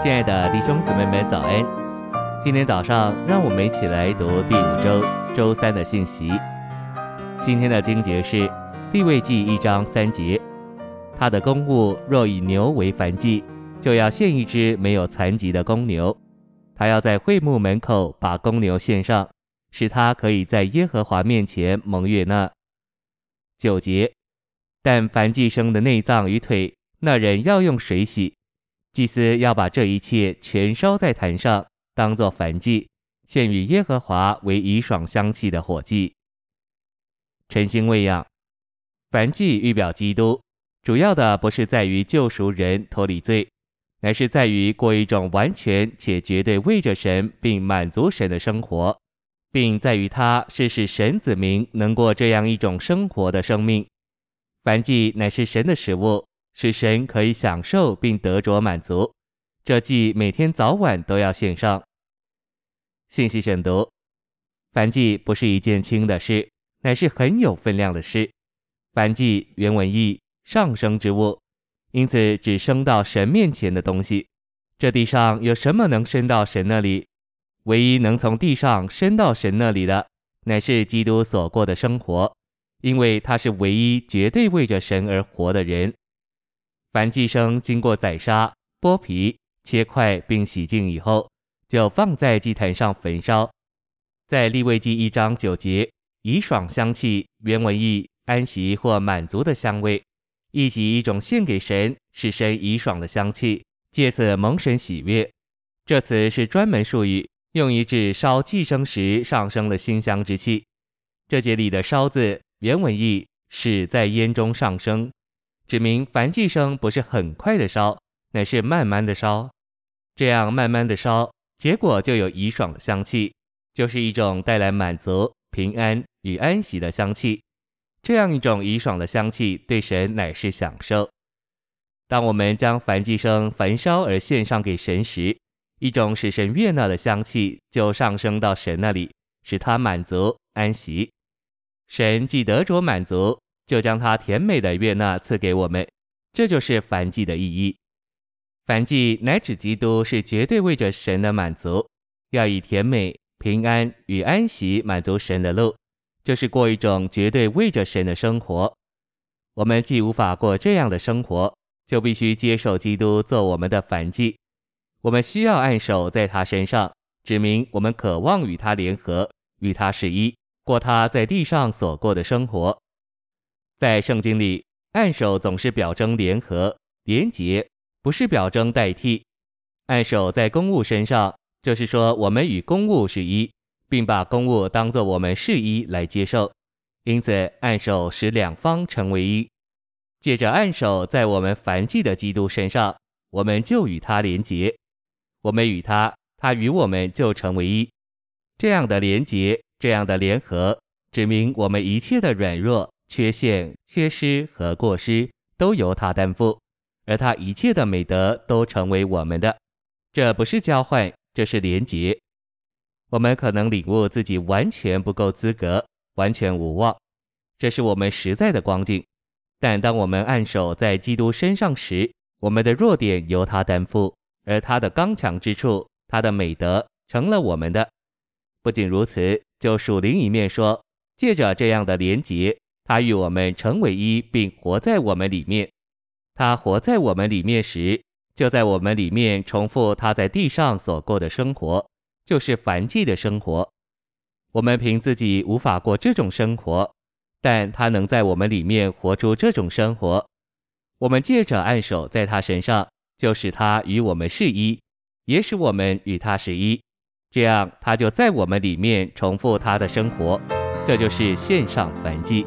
亲爱的弟兄姊妹们，早安！今天早上，让我们一起来读第五周周三的信息。今天的经节是利未记一章三节：他的公物若以牛为燔祭，就要献一只没有残疾的公牛。他要在会幕门口把公牛献上，使他可以在耶和华面前蒙悦纳。九节：但燔祭牲的内脏与腿，那人要用水洗。祭司要把这一切全烧在坛上，当作燔祭，献与耶和华为以爽香气的火祭。晨星喂养，燔祭预表基督，主要的不是在于救赎人脱离罪，乃是在于过一种完全且绝对为着神并满足神的生活，并在于他是使神子民能过这样一种生活的生命。燔祭乃是神的食物。使神可以享受并得着满足，这祭每天早晚都要献上。信息选读：燔祭不是一件轻的事，乃是很有分量的事。燔祭原文意上升之物，因此只升到神面前的东西。这地上有什么能升到神那里？唯一能从地上升到神那里的，乃是基督所过的生活，因为他是唯一绝对为着神而活的人。凡祭牲经过宰杀、剥皮、切块并洗净以后，就放在祭坛上焚烧。在利未记一章九节，以爽香气，原文意安息或满足的香味，意即一种献给神，使神以爽的香气，借此蒙神喜悦。这词是专门术语，用以指烧祭牲时上升的馨香之气。这节里的烧字，原文意是在烟中上升。指明燔祭牲不是很快的烧，乃是慢慢的烧。这样慢慢的烧，结果就有以爽的香气，就是一种带来满足、平安与安息的香气。这样一种以爽的香气，对神乃是享受。当我们将燔祭牲焚烧而献上给神时，一种使神悦纳的香气就上升到神那里，使他满足安息。神既得着满足。就将他甜美的悦纳赐给我们，这就是燔祭的意义。燔祭乃指基督是绝对为着神的满足，要以甜美、平安与安息满足神的路，就是过一种绝对为着神的生活。我们既无法过这样的生活，就必须接受基督做我们的燔祭。我们需要按手在他身上，指明我们渴望与他联合，与他是一，过他在地上所过的生活。在圣经里，按手总是表征联合、连结，不是表征代替。按手在公物身上，就是说我们与公物是一，并把公物当作我们是一来接受。因此，按手使两方成为一。借着按手在我们凡祭的基督身上，我们就与他连结。我们与他，他与我们就成为一。这样的连结，这样的联合，指明我们一切的软弱。缺陷、缺失和过失都由他担负，而他一切的美德都成为我们的。这不是交换，这是连结。我们可能领悟自己完全不够资格，完全无望，这是我们实在的光景。但当我们按手在基督身上时，我们的弱点由他担负，而他的刚强之处，他的美德成了我们的。不仅如此，就属灵一面说，借着这样的连结。他与我们成为一，并活在我们里面。他活在我们里面时，就在我们里面重复他在地上所过的生活，就是凡祭的生活。我们凭自己无法过这种生活，但他能在我们里面活出这种生活。我们借着按手在他身上，就使他与我们是一，也使我们与他是一。这样，他就在我们里面重复他的生活。这就是献上凡祭。